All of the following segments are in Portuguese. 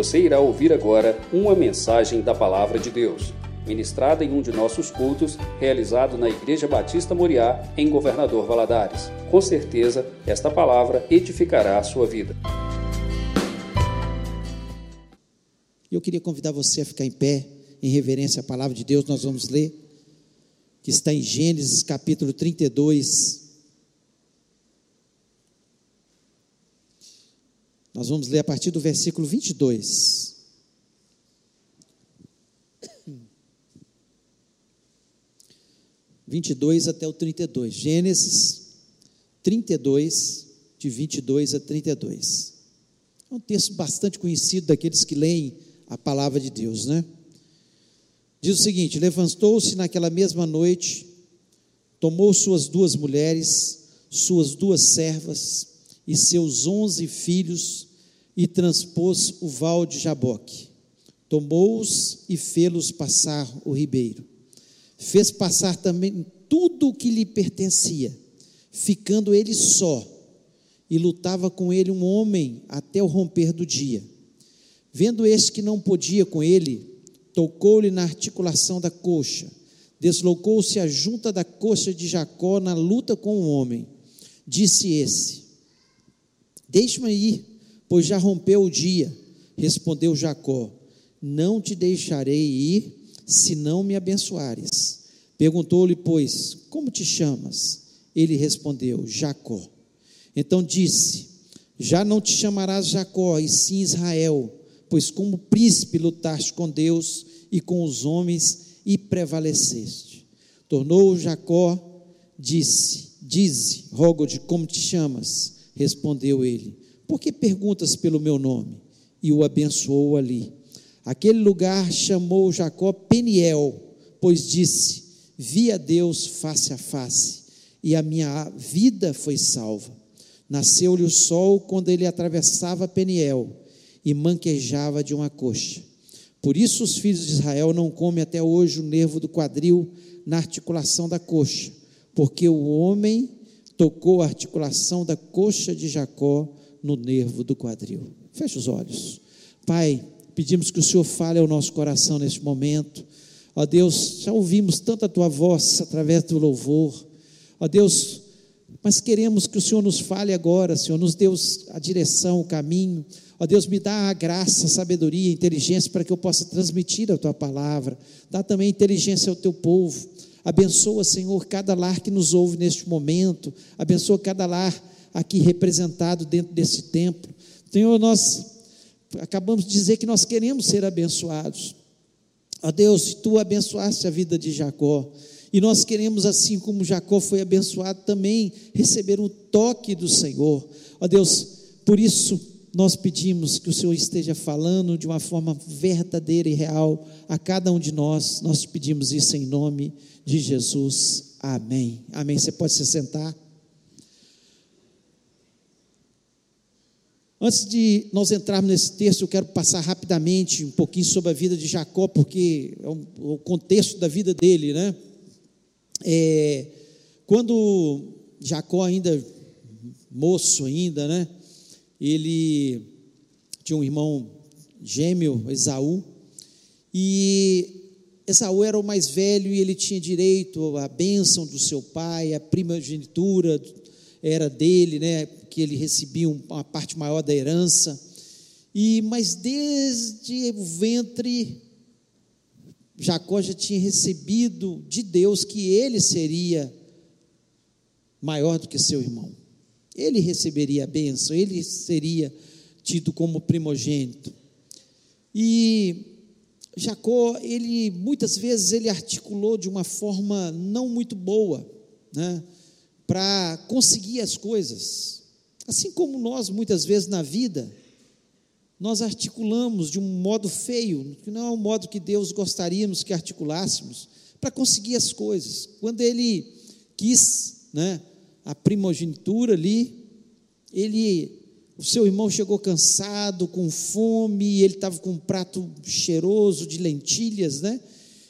Você irá ouvir agora uma mensagem da Palavra de Deus, ministrada em um de nossos cultos, realizado na Igreja Batista Moriá, em Governador Valadares. Com certeza, esta palavra edificará a sua vida. Eu queria convidar você a ficar em pé, em reverência à palavra de Deus. Nós vamos ler, que está em Gênesis capítulo 32. Nós vamos ler a partir do versículo 22. Vinte e dois até o 32. Gênesis 32, de 22 a 32. É um texto bastante conhecido daqueles que leem a palavra de Deus, né? Diz o seguinte: levantou-se naquela mesma noite, tomou suas duas mulheres, suas duas servas e seus onze filhos e transpôs o val de Jaboque. Tomou-os e fê-los passar o ribeiro. Fez passar também tudo o que lhe pertencia, ficando ele só, e lutava com ele um homem até o romper do dia. Vendo este que não podia com ele, tocou-lhe na articulação da coxa, deslocou-se a junta da coxa de Jacó na luta com o homem. Disse esse: Deixe-me ir, pois já rompeu o dia. Respondeu Jacó: Não te deixarei ir, se não me abençoares. Perguntou-lhe, pois, como te chamas? Ele respondeu: Jacó. Então disse: Já não te chamarás Jacó, e sim Israel pois como príncipe lutaste com Deus e com os homens e prevaleceste. Tornou Jacó, disse: Dize, rogo-te, como te chamas? Respondeu ele: Por que perguntas pelo meu nome? E o abençoou ali. Aquele lugar chamou Jacó Peniel, pois disse: Vi a Deus face a face, e a minha vida foi salva. Nasceu-lhe o sol quando ele atravessava Peniel e manquejava de uma coxa. Por isso os filhos de Israel não comem até hoje o nervo do quadril na articulação da coxa, porque o homem tocou a articulação da coxa de Jacó no nervo do quadril. Feche os olhos. Pai, pedimos que o Senhor fale ao nosso coração neste momento. Ó Deus, já ouvimos tanto a tua voz através do louvor. Ó Deus, mas queremos que o Senhor nos fale agora, Senhor, nos dê a direção, o caminho. Ó Deus, me dá a graça, a sabedoria, a inteligência para que eu possa transmitir a tua palavra. Dá também inteligência ao teu povo. Abençoa, Senhor, cada lar que nos ouve neste momento. Abençoa cada lar aqui representado dentro desse templo. Senhor, nós acabamos de dizer que nós queremos ser abençoados. Ó Deus, tu abençoaste a vida de Jacó. E nós queremos, assim como Jacó foi abençoado, também receber o toque do Senhor. Ó Deus, por isso nós pedimos que o Senhor esteja falando de uma forma verdadeira e real a cada um de nós. Nós pedimos isso em nome de Jesus. Amém. Amém. Você pode se sentar. Antes de nós entrarmos nesse texto, eu quero passar rapidamente um pouquinho sobre a vida de Jacó, porque é o contexto da vida dele, né? É, quando Jacó ainda moço ainda, né? ele tinha um irmão gêmeo, Esaú, e Esaú era o mais velho e ele tinha direito à bênção do seu pai, a primogenitura era dele, né, que ele recebia uma parte maior da herança. E mas desde o ventre Jacó já tinha recebido de Deus que ele seria maior do que seu irmão ele receberia a bênção, ele seria tido como primogênito. E Jacó, ele muitas vezes ele articulou de uma forma não muito boa, né, para conseguir as coisas. Assim como nós muitas vezes na vida, nós articulamos de um modo feio, que não é o modo que Deus gostaríamos que articulássemos, para conseguir as coisas. Quando ele quis, né, a primogenitura ali, ele, o seu irmão chegou cansado, com fome, ele estava com um prato cheiroso de lentilhas, né?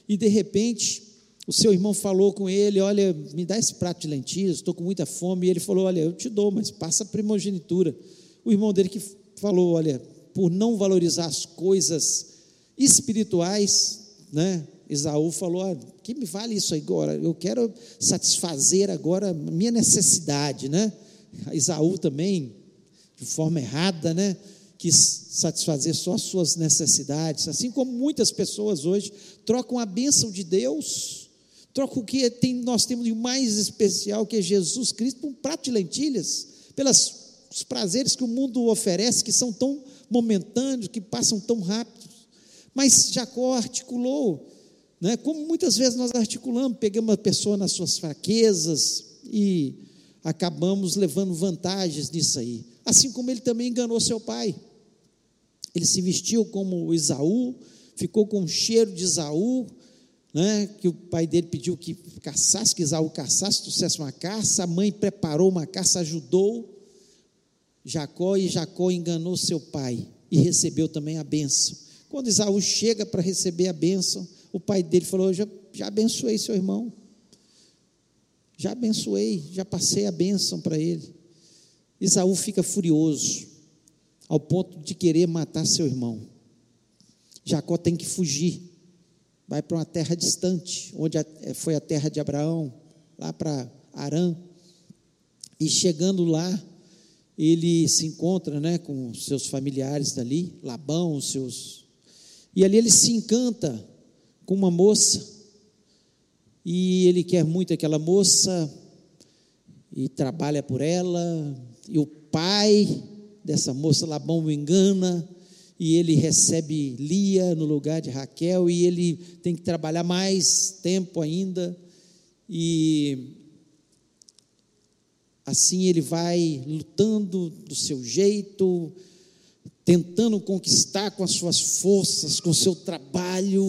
E de repente, o seu irmão falou com ele: Olha, me dá esse prato de lentilhas, estou com muita fome. E ele falou: Olha, eu te dou, mas passa a primogenitura. O irmão dele que falou: Olha, por não valorizar as coisas espirituais, né? Esaú falou: ah, que me vale isso agora? Eu quero satisfazer agora minha necessidade, né? Esaú também, de forma errada, né? Quis satisfazer só as suas necessidades, assim como muitas pessoas hoje trocam a bênção de Deus, trocam o que tem, nós temos de mais especial, que é Jesus Cristo, por um prato de lentilhas, pelos prazeres que o mundo oferece, que são tão momentâneos, que passam tão rápidos. Mas Jacó articulou né? Como muitas vezes nós articulamos, pegamos uma pessoa nas suas fraquezas e acabamos levando vantagens nisso aí. Assim como ele também enganou seu pai. Ele se vestiu como Isaú, ficou com o cheiro de Isaú, né, que o pai dele pediu que caçasse, que Isaú caçasse, trouxesse uma caça, a mãe preparou uma caça, ajudou Jacó, e Jacó enganou seu pai e recebeu também a bênção. Quando Isaú chega para receber a bênção, o pai dele falou: já, já abençoei seu irmão. Já abençoei, já passei a bênção para ele. Isaú fica furioso, ao ponto de querer matar seu irmão. Jacó tem que fugir, vai para uma terra distante, onde eh, foi a terra de Abraão, lá para Arã. E chegando lá, ele se encontra né, com seus familiares dali, Labão, os seus. E ali ele se encanta com uma moça, e ele quer muito aquela moça, e trabalha por ela, e o pai dessa moça, Labão, o engana, e ele recebe Lia no lugar de Raquel, e ele tem que trabalhar mais tempo ainda, e assim ele vai lutando do seu jeito, tentando conquistar com as suas forças, com o seu trabalho,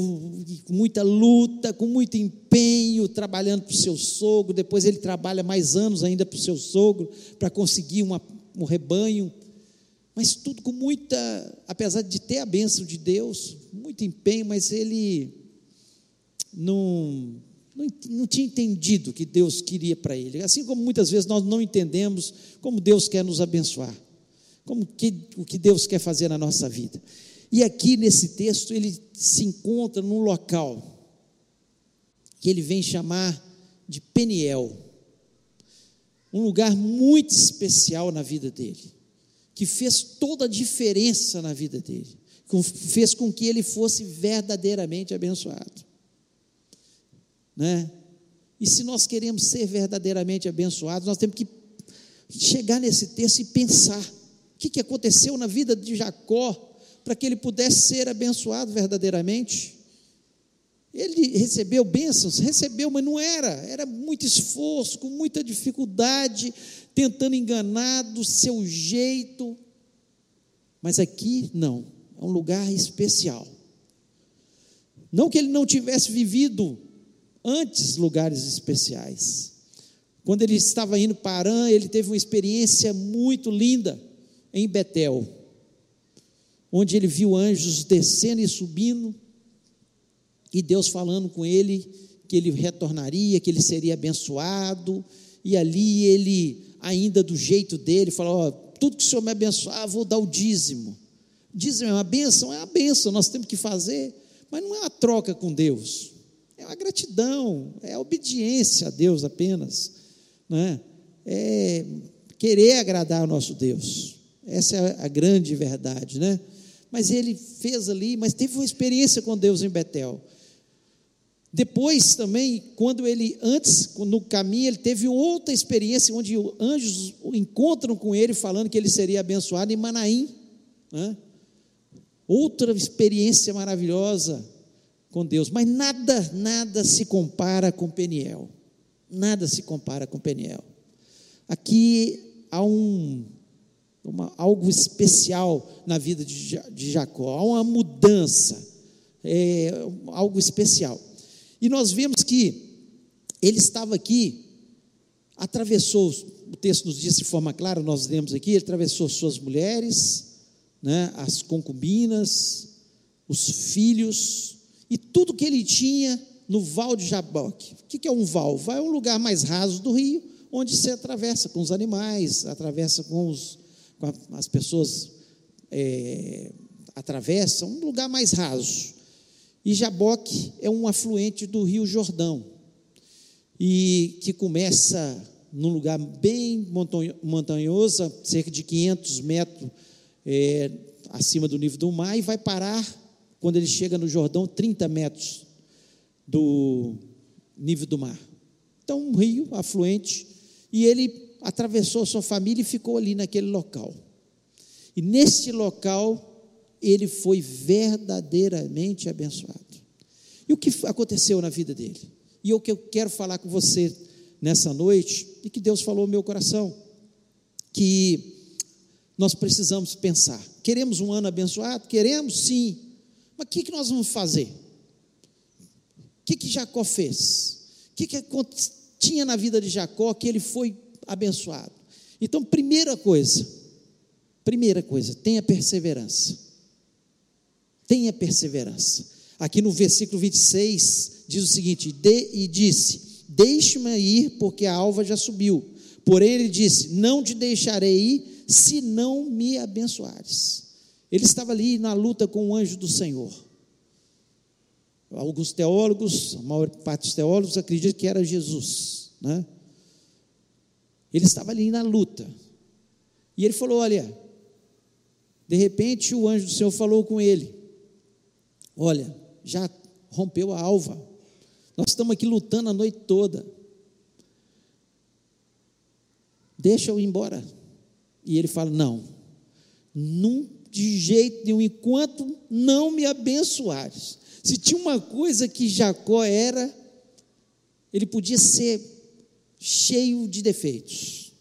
com muita luta, com muito empenho, trabalhando para o seu sogro. Depois ele trabalha mais anos ainda para o seu sogro, para conseguir uma, um rebanho. Mas tudo com muita, apesar de ter a bênção de Deus, muito empenho, mas ele não, não, não tinha entendido o que Deus queria para ele. Assim como muitas vezes nós não entendemos como Deus quer nos abençoar como que, o que Deus quer fazer na nossa vida. E aqui nesse texto ele se encontra num local que ele vem chamar de Peniel, um lugar muito especial na vida dele, que fez toda a diferença na vida dele, fez com que ele fosse verdadeiramente abençoado, né? E se nós queremos ser verdadeiramente abençoados, nós temos que chegar nesse texto e pensar que, que aconteceu na vida de Jacó para que ele pudesse ser abençoado verdadeiramente. Ele recebeu bênçãos, recebeu, mas não era, era muito esforço, com muita dificuldade, tentando enganar do seu jeito. Mas aqui não, é um lugar especial. Não que ele não tivesse vivido antes lugares especiais. Quando ele estava indo para Arã, ele teve uma experiência muito linda em Betel, onde ele viu anjos descendo e subindo, e Deus falando com ele que ele retornaria, que ele seria abençoado, e ali ele, ainda do jeito dele, falou: tudo que o Senhor me abençoar, vou dar o dízimo. Dízimo é uma benção, é uma benção, nós temos que fazer, mas não é uma troca com Deus, é uma gratidão, é a obediência a Deus apenas, né? é querer agradar ao nosso Deus. Essa é a grande verdade, né? Mas ele fez ali, mas teve uma experiência com Deus em Betel. Depois também, quando ele, antes, no caminho, ele teve outra experiência, onde anjos encontram com ele, falando que ele seria abençoado em Manaim. Né? Outra experiência maravilhosa com Deus. Mas nada, nada se compara com Peniel. Nada se compara com Peniel. Aqui há um uma, algo especial na vida de, de Jacó, há uma mudança, é, algo especial. E nós vemos que ele estava aqui, atravessou, o texto nos diz de forma clara, nós lemos aqui, ele atravessou suas mulheres, né, as concubinas, os filhos, e tudo que ele tinha no Val de Jaboque. O que é um val? É um lugar mais raso do rio, onde se atravessa com os animais, atravessa com os, com as pessoas é, atravessa, um lugar mais raso. E Jaboque é um afluente do Rio Jordão, e que começa num lugar bem montanhoso, cerca de 500 metros é, acima do nível do mar, e vai parar, quando ele chega no Jordão, 30 metros do nível do mar. Então, um rio afluente, e ele atravessou sua família e ficou ali naquele local. E nesse local, ele foi verdadeiramente abençoado. E o que aconteceu na vida dele? E o que eu quero falar com você nessa noite, e que Deus falou no meu coração, que nós precisamos pensar. Queremos um ano abençoado? Queremos sim. Mas o que, que nós vamos fazer? O que, que Jacó fez? O que, que tinha na vida de Jacó que ele foi abençoado? Então, primeira coisa, primeira coisa, tenha perseverança. Tenha perseverança. Aqui no versículo 26 diz o seguinte: de, e disse: Deixe-me ir, porque a alva já subiu. Porém, ele disse: Não te deixarei ir, se não me abençoares. Ele estava ali na luta com o anjo do Senhor. Alguns teólogos, a maior parte dos teólogos acreditam que era Jesus, né? Ele estava ali na luta. E ele falou: Olha, de repente o anjo do Senhor falou com ele: Olha, já rompeu a alva. Nós estamos aqui lutando a noite toda. Deixa eu ir embora. E ele fala: Não, num, de jeito nenhum, enquanto não me abençoares. Se tinha uma coisa que Jacó era, ele podia ser cheio de defeitos,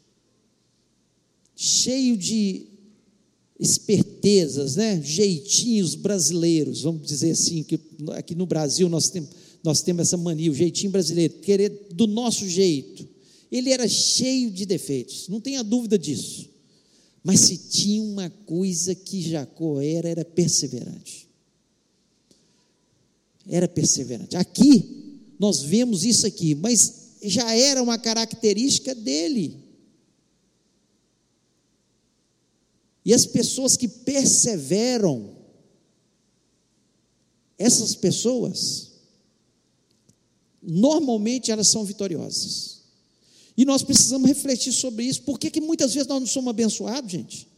cheio de né? jeitinhos brasileiros, vamos dizer assim, que aqui no Brasil nós temos, nós temos essa mania, o jeitinho brasileiro, querer do nosso jeito. Ele era cheio de defeitos, não tenha dúvida disso. Mas se tinha uma coisa que Jacó era, era perseverante. Era perseverante. Aqui, nós vemos isso aqui, mas já era uma característica dele. E as pessoas que perseveram, essas pessoas, normalmente elas são vitoriosas. E nós precisamos refletir sobre isso. Por que, que muitas vezes nós não somos abençoados, gente?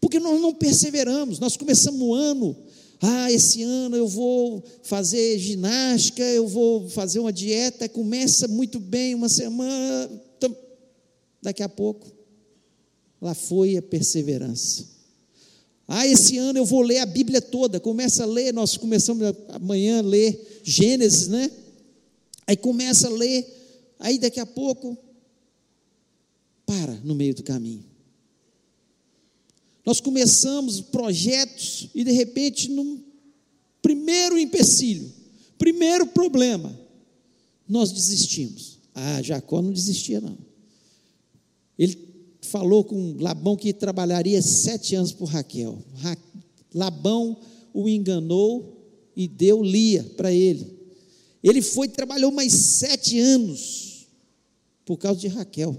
Porque nós não perseveramos. Nós começamos o ano, ah, esse ano eu vou fazer ginástica, eu vou fazer uma dieta, começa muito bem, uma semana, daqui a pouco, lá foi a perseverança. Ah, esse ano eu vou ler a Bíblia toda, começa a ler, nós começamos amanhã a ler Gênesis, né? Aí começa a ler, aí daqui a pouco para no meio do caminho. Nós começamos projetos e de repente, no primeiro empecilho, primeiro problema, nós desistimos. Ah, Jacó não desistia, não. Ele falou com Labão que trabalharia sete anos por Raquel. Labão o enganou e deu Lia para ele. Ele foi e trabalhou mais sete anos por causa de Raquel.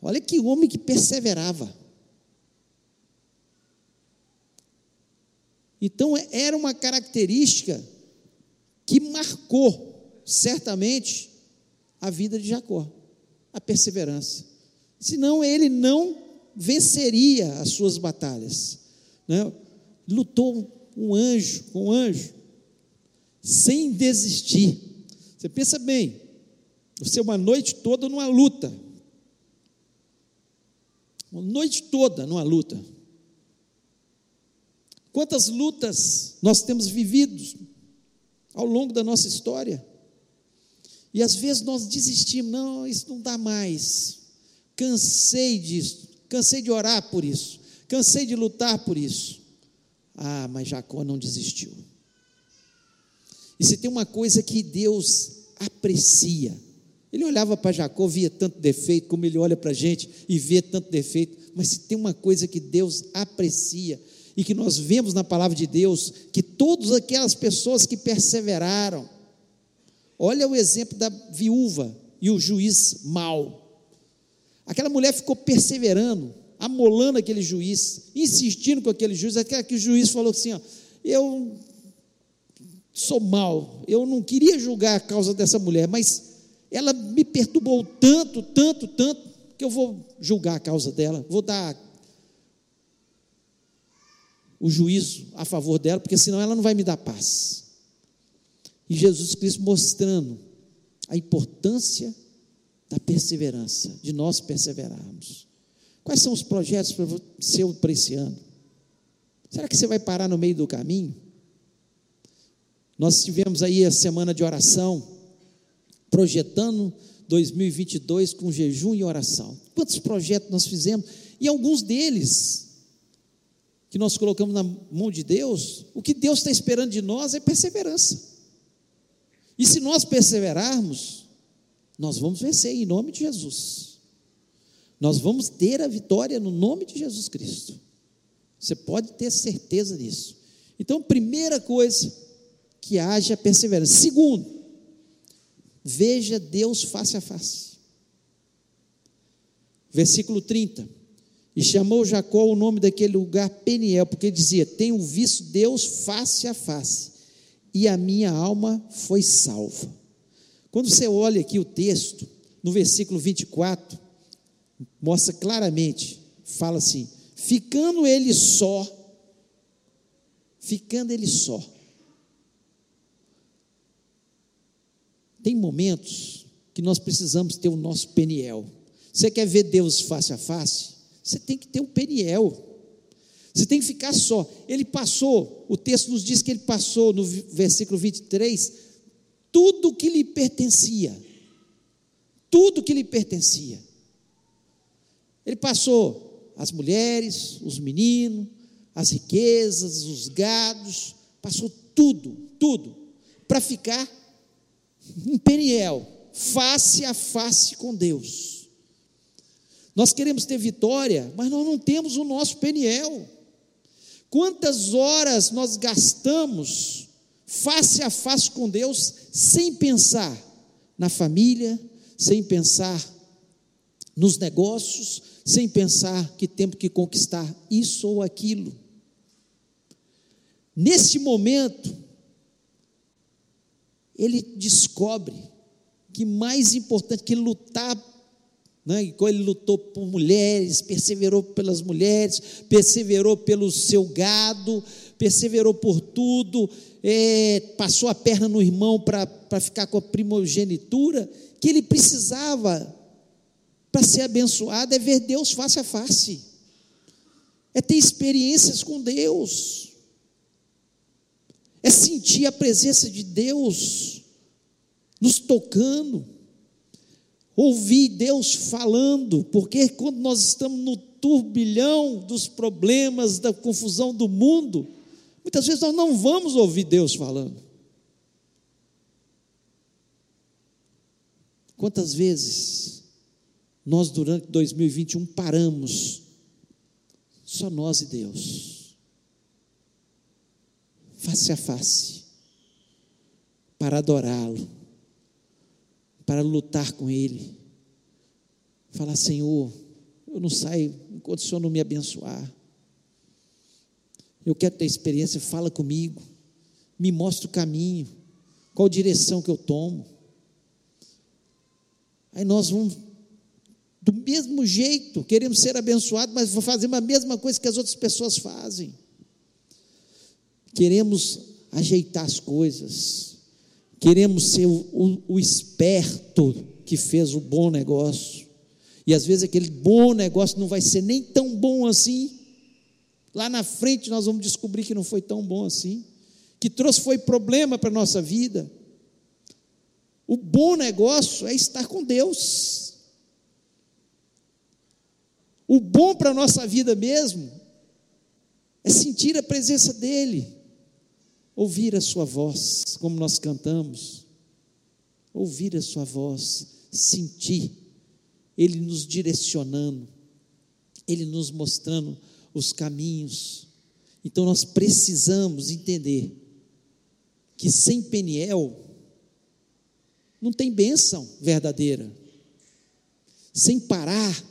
Olha que homem que perseverava. Então, era uma característica que marcou, certamente, a vida de Jacó, a perseverança. Senão, ele não venceria as suas batalhas. Né? Lutou um anjo com um anjo, sem desistir. Você pensa bem, você uma noite toda numa luta, uma noite toda numa luta. Quantas lutas nós temos vivido ao longo da nossa história? E às vezes nós desistimos, não, isso não dá mais. Cansei disso, cansei de orar por isso, cansei de lutar por isso. Ah, mas Jacó não desistiu. E se tem uma coisa que Deus aprecia, ele olhava para Jacó, via tanto defeito, como ele olha para a gente e vê tanto defeito, mas se tem uma coisa que Deus aprecia e que nós vemos na palavra de Deus, que todas aquelas pessoas que perseveraram, olha o exemplo da viúva e o juiz mau. Aquela mulher ficou perseverando amolando aquele juiz, insistindo com aquele juiz, até que o juiz falou assim: ó, eu sou mal, eu não queria julgar a causa dessa mulher, mas ela me perturbou tanto, tanto, tanto, que eu vou julgar a causa dela, vou dar o juízo a favor dela, porque senão ela não vai me dar paz. E Jesus Cristo mostrando a importância da perseverança, de nós perseverarmos. Quais são os projetos para seu para esse ano? Será que você vai parar no meio do caminho? Nós tivemos aí a semana de oração, projetando 2022 com jejum e oração. Quantos projetos nós fizemos? E alguns deles que nós colocamos na mão de Deus, o que Deus está esperando de nós é perseverança. E se nós perseverarmos, nós vamos vencer em nome de Jesus. Nós vamos ter a vitória no nome de Jesus Cristo. Você pode ter certeza disso. Então, primeira coisa, que haja perseverança. Segundo, veja Deus face a face. Versículo 30. E chamou Jacó o nome daquele lugar Peniel, porque dizia: Tenho visto Deus face a face, e a minha alma foi salva. Quando você olha aqui o texto, no versículo 24, mostra claramente, fala assim: ficando ele só, ficando ele só. Tem momentos que nós precisamos ter o nosso Peniel. Você quer ver Deus face a face? Você tem que ter o Peniel. Você tem que ficar só. Ele passou, o texto nos diz que ele passou, no versículo 23, tudo que lhe pertencia. Tudo que lhe pertencia. Ele passou as mulheres, os meninos, as riquezas, os gados, passou tudo, tudo, para ficar em Peniel, face a face com Deus. Nós queremos ter vitória, mas nós não temos o nosso Peniel. Quantas horas nós gastamos face a face com Deus sem pensar na família, sem pensar nos negócios, sem pensar que temos que conquistar isso ou aquilo. Nesse momento, ele descobre que mais importante que lutar né? Igual ele lutou por mulheres, perseverou pelas mulheres, perseverou pelo seu gado, perseverou por tudo, é, passou a perna no irmão para ficar com a primogenitura, que ele precisava para ser abençoado é ver Deus face a face, é ter experiências com Deus, é sentir a presença de Deus nos tocando ouvir Deus falando, porque quando nós estamos no turbilhão dos problemas, da confusão do mundo, muitas vezes nós não vamos ouvir Deus falando. Quantas vezes nós durante 2021 paramos, só nós e Deus, face a face, para adorá-lo, para lutar com Ele. Falar, Senhor, eu não saio enquanto o Senhor não me abençoar. Eu quero ter experiência, fala comigo, me mostra o caminho, qual direção que eu tomo. Aí nós vamos, do mesmo jeito, queremos ser abençoados, mas fazemos a mesma coisa que as outras pessoas fazem. Queremos ajeitar as coisas, Queremos ser o, o, o esperto que fez o bom negócio. E às vezes aquele bom negócio não vai ser nem tão bom assim. Lá na frente nós vamos descobrir que não foi tão bom assim. Que trouxe foi problema para a nossa vida. O bom negócio é estar com Deus. O bom para a nossa vida mesmo é sentir a presença dEle ouvir a sua voz, como nós cantamos, ouvir a sua voz, sentir Ele nos direcionando, Ele nos mostrando os caminhos. Então nós precisamos entender que sem Peniel não tem bênção verdadeira. Sem parar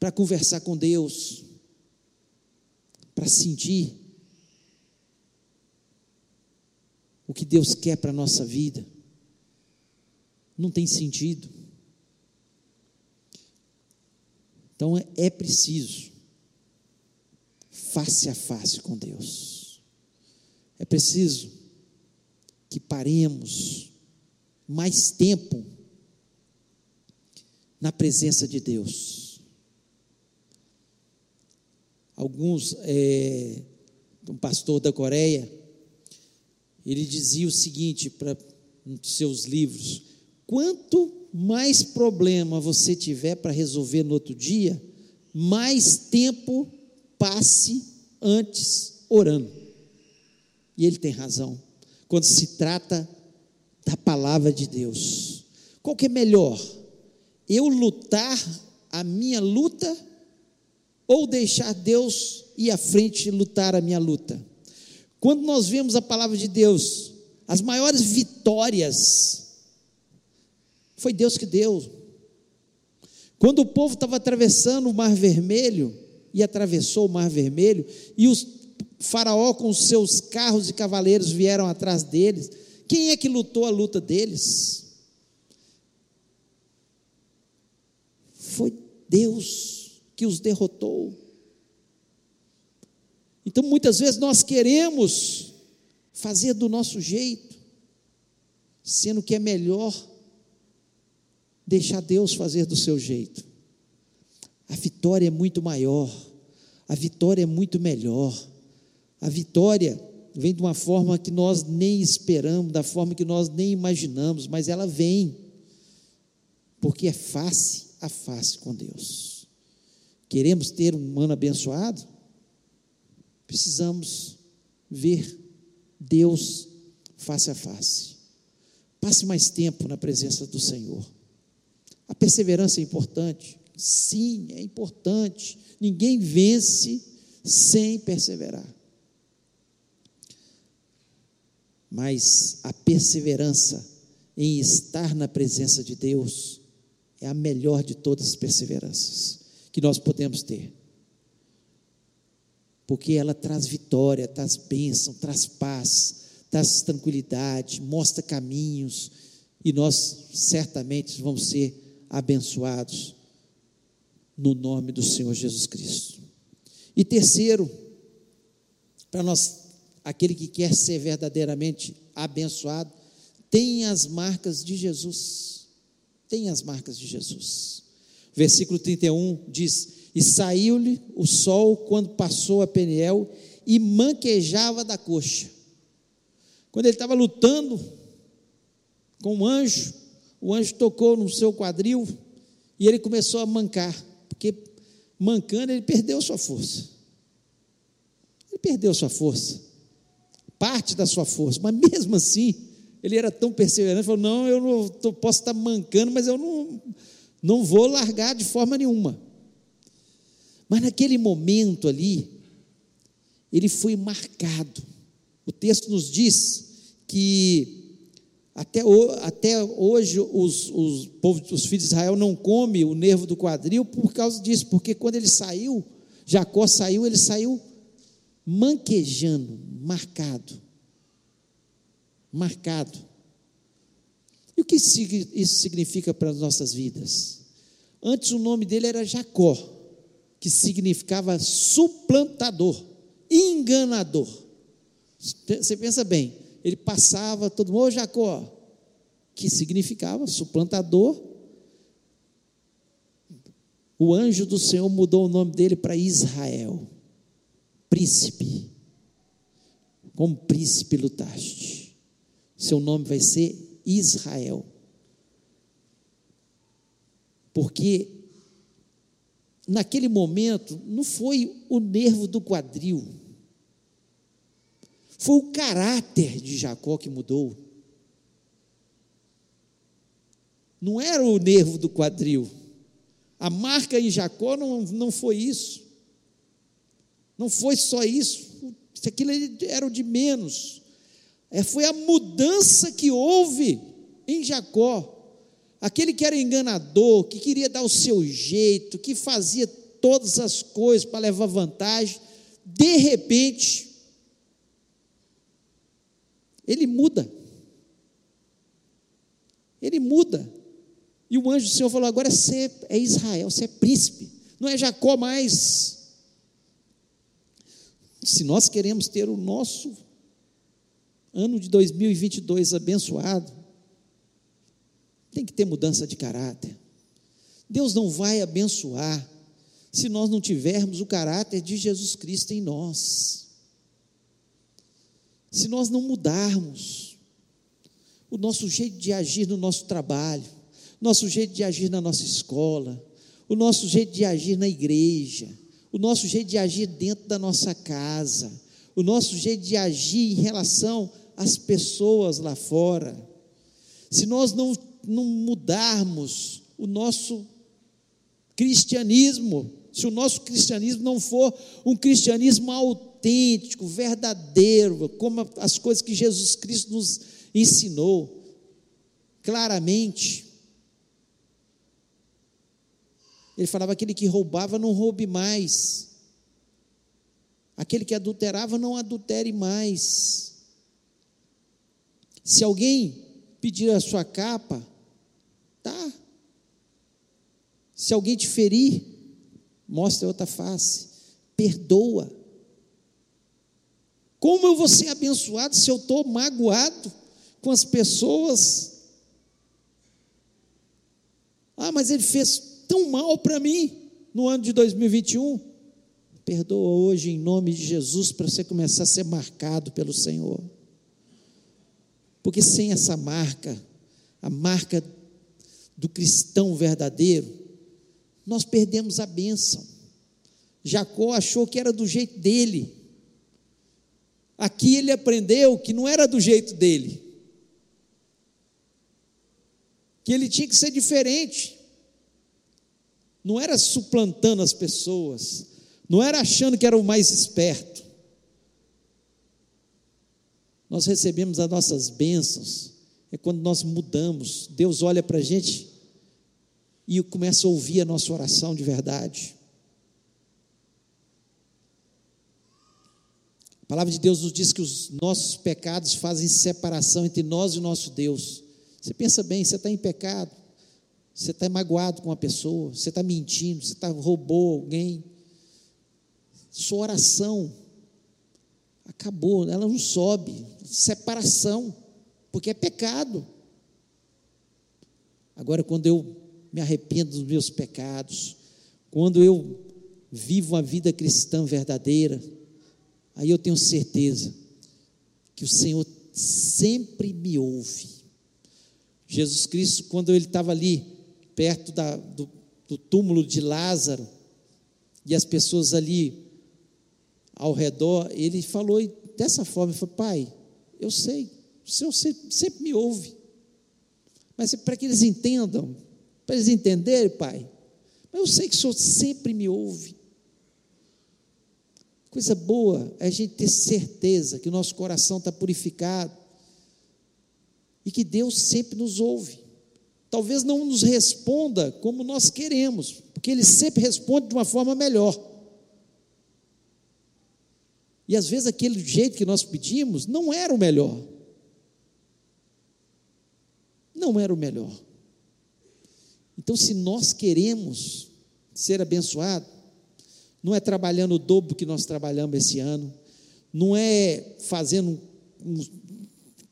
para conversar com Deus, para sentir o que Deus quer para a nossa vida. Não tem sentido. Então é, é preciso face a face com Deus. É preciso que paremos mais tempo na presença de Deus. Alguns, é, um pastor da Coreia, ele dizia o seguinte para nos seus livros: quanto mais problema você tiver para resolver no outro dia, mais tempo passe antes orando. E ele tem razão. Quando se trata da palavra de Deus, qual que é melhor? Eu lutar a minha luta ou deixar Deus ir à frente e lutar a minha luta? Quando nós vemos a palavra de Deus, as maiores vitórias foi Deus que deu. Quando o povo estava atravessando o Mar Vermelho, e atravessou o Mar Vermelho, e os Faraó com os seus carros e cavaleiros vieram atrás deles. Quem é que lutou a luta deles? Foi Deus que os derrotou. Então muitas vezes nós queremos fazer do nosso jeito, sendo que é melhor deixar Deus fazer do seu jeito. A vitória é muito maior, a vitória é muito melhor. A vitória vem de uma forma que nós nem esperamos, da forma que nós nem imaginamos, mas ela vem, porque é face a face com Deus. Queremos ter um ano abençoado? Precisamos ver Deus face a face. Passe mais tempo na presença do Senhor. A perseverança é importante. Sim, é importante. Ninguém vence sem perseverar. Mas a perseverança em estar na presença de Deus é a melhor de todas as perseveranças que nós podemos ter. Porque ela traz vitória, traz bênção, traz paz, traz tranquilidade, mostra caminhos, e nós certamente vamos ser abençoados no nome do Senhor Jesus Cristo. E terceiro, para nós, aquele que quer ser verdadeiramente abençoado, tem as marcas de Jesus. Tem as marcas de Jesus. Versículo 31 diz: E saiu-lhe o sol quando passou a Peniel e manquejava da coxa. Quando ele estava lutando com um anjo, o anjo tocou no seu quadril e ele começou a mancar porque mancando ele perdeu sua força. Ele perdeu sua força, parte da sua força, mas mesmo assim, ele era tão perseverante, falou: Não, eu não posso estar mancando, mas eu não, não vou largar de forma nenhuma. Mas naquele momento ali, ele foi marcado. O texto nos diz que até, até hoje os, os, os filhos de Israel não comem o nervo do quadril por causa disso, porque quando ele saiu, Jacó saiu, ele saiu manquejando, marcado. Marcado. E o que isso significa para as nossas vidas? Antes o nome dele era Jacó, que significava suplantador, enganador. Você pensa bem, ele passava todo mundo, ô Jacó, que significava suplantador. O anjo do Senhor mudou o nome dele para Israel, príncipe. Como príncipe lutaste. Seu nome vai ser Israel. Porque naquele momento não foi o nervo do quadril foi o caráter de Jacó que mudou. Não era o nervo do quadril. A marca em Jacó não, não foi isso. Não foi só isso. Aquilo era o de menos. É, foi a mudança que houve em Jacó. Aquele que era enganador, que queria dar o seu jeito, que fazia todas as coisas para levar vantagem. De repente, ele muda. Ele muda. E o anjo do Senhor falou: agora você é Israel, você é príncipe, não é Jacó mais. Se nós queremos ter o nosso ano de 2022 abençoado, tem que ter mudança de caráter. Deus não vai abençoar se nós não tivermos o caráter de Jesus Cristo em nós. Se nós não mudarmos o nosso jeito de agir no nosso trabalho, nosso jeito de agir na nossa escola, o nosso jeito de agir na igreja, o nosso jeito de agir dentro da nossa casa, o nosso jeito de agir em relação às pessoas lá fora. Se nós não, não mudarmos o nosso cristianismo, se o nosso cristianismo não for um cristianismo autêntico, verdadeiro, como as coisas que Jesus Cristo nos ensinou claramente, ele falava: aquele que roubava, não roube mais. Aquele que adulterava, não adultere mais. Se alguém pedir a sua capa, tá. Se alguém te ferir, mostre outra face. Perdoa. Como eu vou ser abençoado se eu estou magoado com as pessoas? Ah, mas ele fez tão mal para mim no ano de 2021. Perdoa hoje em nome de Jesus para você começar a ser marcado pelo Senhor. Porque sem essa marca, a marca do cristão verdadeiro, nós perdemos a bênção. Jacó achou que era do jeito dele. Aqui ele aprendeu que não era do jeito dele. Que ele tinha que ser diferente não era suplantando as pessoas, não era achando que era o mais esperto. Nós recebemos as nossas bênçãos, é quando nós mudamos, Deus olha para a gente e começa a ouvir a nossa oração de verdade. A palavra de Deus nos diz que os nossos pecados fazem separação entre nós e o nosso Deus. Você pensa bem, você está em pecado. Você está magoado com uma pessoa, você está mentindo, você está roubou alguém. Sua oração acabou, ela não sobe. Separação, porque é pecado. Agora, quando eu me arrependo dos meus pecados, quando eu vivo uma vida cristã verdadeira, aí eu tenho certeza que o Senhor sempre me ouve. Jesus Cristo, quando ele estava ali perto da, do, do túmulo de Lázaro, e as pessoas ali ao redor, ele falou dessa forma: ele falou, Pai, eu sei, o Senhor sempre me ouve, mas é para que eles entendam, para eles entenderem, Pai, mas eu sei que o Senhor sempre me ouve. Coisa boa é a gente ter certeza que o nosso coração está purificado e que Deus sempre nos ouve talvez não nos responda como nós queremos, porque ele sempre responde de uma forma melhor. E às vezes aquele jeito que nós pedimos não era o melhor. Não era o melhor. Então, se nós queremos ser abençoados, não é trabalhando o dobro que nós trabalhamos esse ano, não é fazendo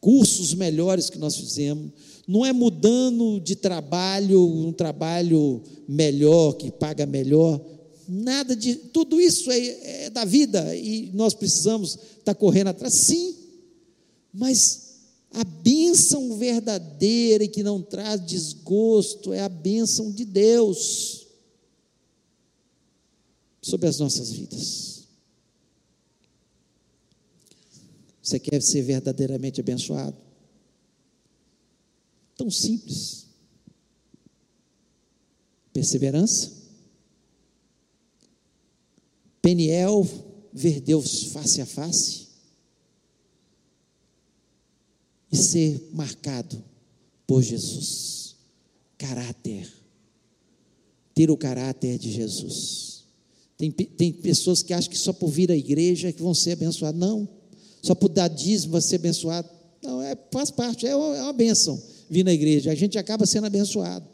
cursos melhores que nós fizemos, não é mudando de trabalho, um trabalho melhor, que paga melhor, nada de. Tudo isso é, é da vida e nós precisamos estar tá correndo atrás, sim, mas a bênção verdadeira e que não traz desgosto é a bênção de Deus sobre as nossas vidas. Você quer ser verdadeiramente abençoado? Tão simples. Perseverança. Peniel, ver Deus face a face. E ser marcado por Jesus. Caráter. Ter o caráter de Jesus. Tem, tem pessoas que acham que só por vir à igreja é que vão ser abençoados. Não. Só por dar dízimo vai ser abençoado. Não, é, faz parte, é uma, é uma bênção vir na igreja. A gente acaba sendo abençoado.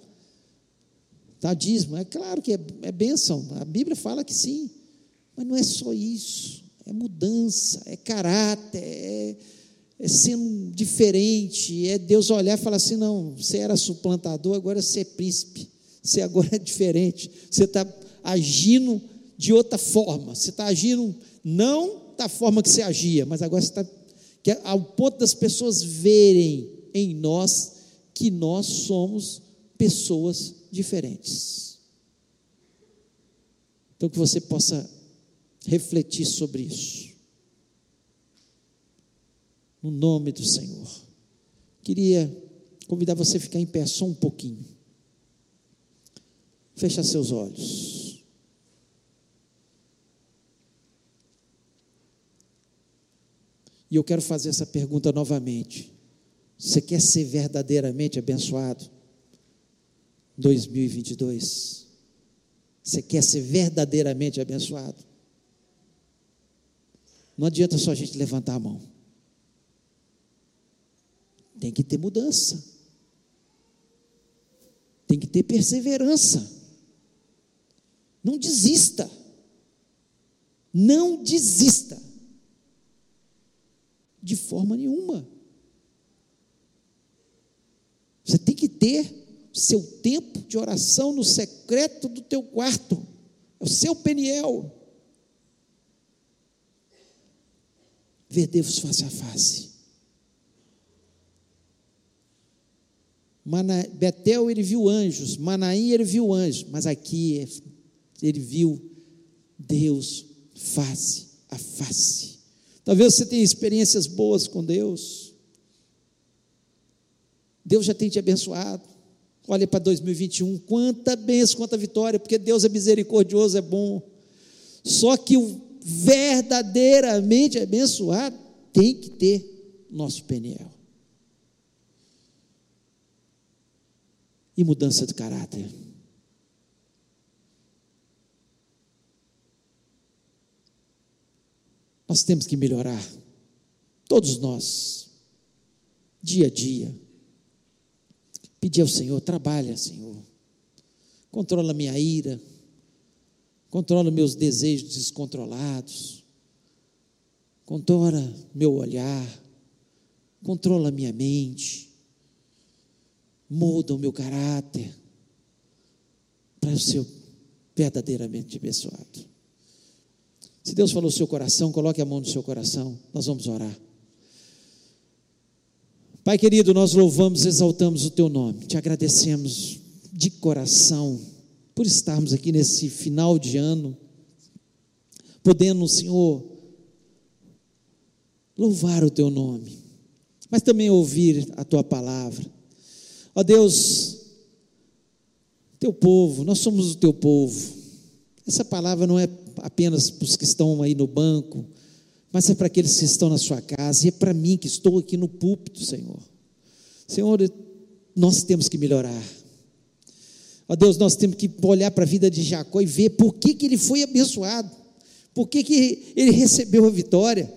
Tá, dízimo, é claro que é, é bênção. A Bíblia fala que sim. Mas não é só isso. É mudança, é caráter, é, é sendo diferente. É Deus olhar e falar assim: não, você era suplantador, agora você é príncipe. Você agora é diferente. Você está agindo de outra forma. Você está agindo não da forma que você agia, mas agora você está é ao ponto das pessoas verem em nós que nós somos pessoas diferentes. Então que você possa refletir sobre isso. No nome do Senhor. Queria convidar você a ficar em pé só um pouquinho. Fecha seus olhos. E eu quero fazer essa pergunta novamente. Você quer ser verdadeiramente abençoado? 2022. Você quer ser verdadeiramente abençoado? Não adianta só a gente levantar a mão. Tem que ter mudança. Tem que ter perseverança. Não desista. Não desista de forma nenhuma. Você tem que ter seu tempo de oração no secreto do teu quarto. É o seu peniel. Ver Deus face a face. Mana, Betel ele viu anjos, Manaim ele viu anjos, mas aqui ele viu Deus face a face. Talvez você tenha experiências boas com Deus. Deus já tem te abençoado. Olha para 2021, quanta bênção, quanta vitória, porque Deus é misericordioso, é bom. Só que o verdadeiramente abençoado tem que ter nosso peniel. E mudança de caráter. Nós temos que melhorar, todos nós, dia a dia. Pedir ao Senhor, trabalha, Senhor. Controla minha ira, controla meus desejos descontrolados, controla meu olhar, controla minha mente, muda o meu caráter para eu ser verdadeiramente abençoado. Se Deus falou no seu coração, coloque a mão no seu coração. Nós vamos orar. Pai querido, nós louvamos, exaltamos o teu nome. Te agradecemos de coração por estarmos aqui nesse final de ano, podendo, Senhor, louvar o teu nome, mas também ouvir a tua palavra. Ó Deus, teu povo, nós somos o teu povo. Essa palavra não é apenas para os que estão aí no banco, mas é para aqueles que estão na sua casa, e é para mim que estou aqui no púlpito, Senhor. Senhor, nós temos que melhorar. Ó Deus, nós temos que olhar para a vida de Jacó e ver por que, que ele foi abençoado, por que, que ele recebeu a vitória.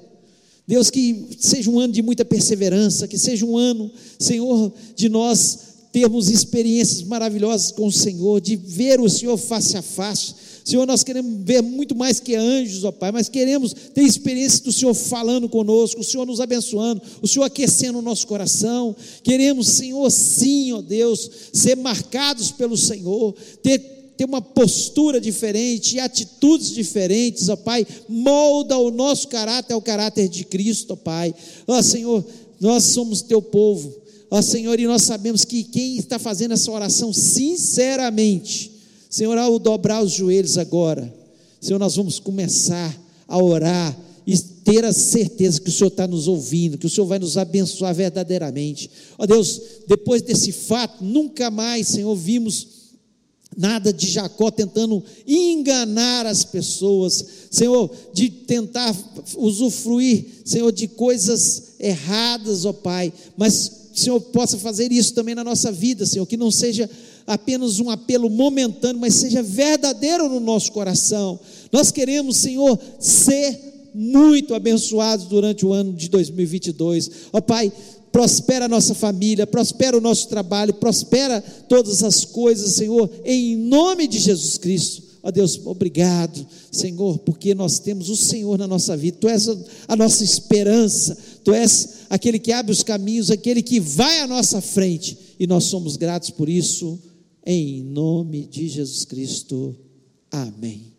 Deus, que seja um ano de muita perseverança, que seja um ano, Senhor, de nós termos experiências maravilhosas com o Senhor, de ver o Senhor face a face, Senhor, nós queremos ver muito mais que anjos, ó Pai, mas queremos ter experiência do Senhor falando conosco, o Senhor nos abençoando, o Senhor aquecendo o nosso coração. Queremos, Senhor, sim, ó Deus, ser marcados pelo Senhor, ter ter uma postura diferente, atitudes diferentes, ó Pai, molda o nosso caráter ao caráter de Cristo, ó Pai. Ó Senhor, nós somos teu povo, ó Senhor, e nós sabemos que quem está fazendo essa oração sinceramente, Senhor, ao dobrar os joelhos agora, Senhor, nós vamos começar a orar e ter a certeza que o Senhor está nos ouvindo, que o Senhor vai nos abençoar verdadeiramente. Ó Deus, depois desse fato, nunca mais, Senhor, vimos nada de Jacó tentando enganar as pessoas, Senhor, de tentar usufruir, Senhor, de coisas erradas, ó Pai, mas Senhor possa fazer isso também na nossa vida, Senhor, que não seja apenas um apelo momentâneo, mas seja verdadeiro no nosso coração. Nós queremos, Senhor, ser muito abençoados durante o ano de 2022. Ó Pai, prospera a nossa família, prospera o nosso trabalho, prospera todas as coisas, Senhor, em nome de Jesus Cristo. Ó Deus, obrigado, Senhor, porque nós temos o Senhor na nossa vida, Tu és a nossa esperança, Tu és aquele que abre os caminhos, aquele que vai à nossa frente, e nós somos gratos por isso, em nome de Jesus Cristo. Amém.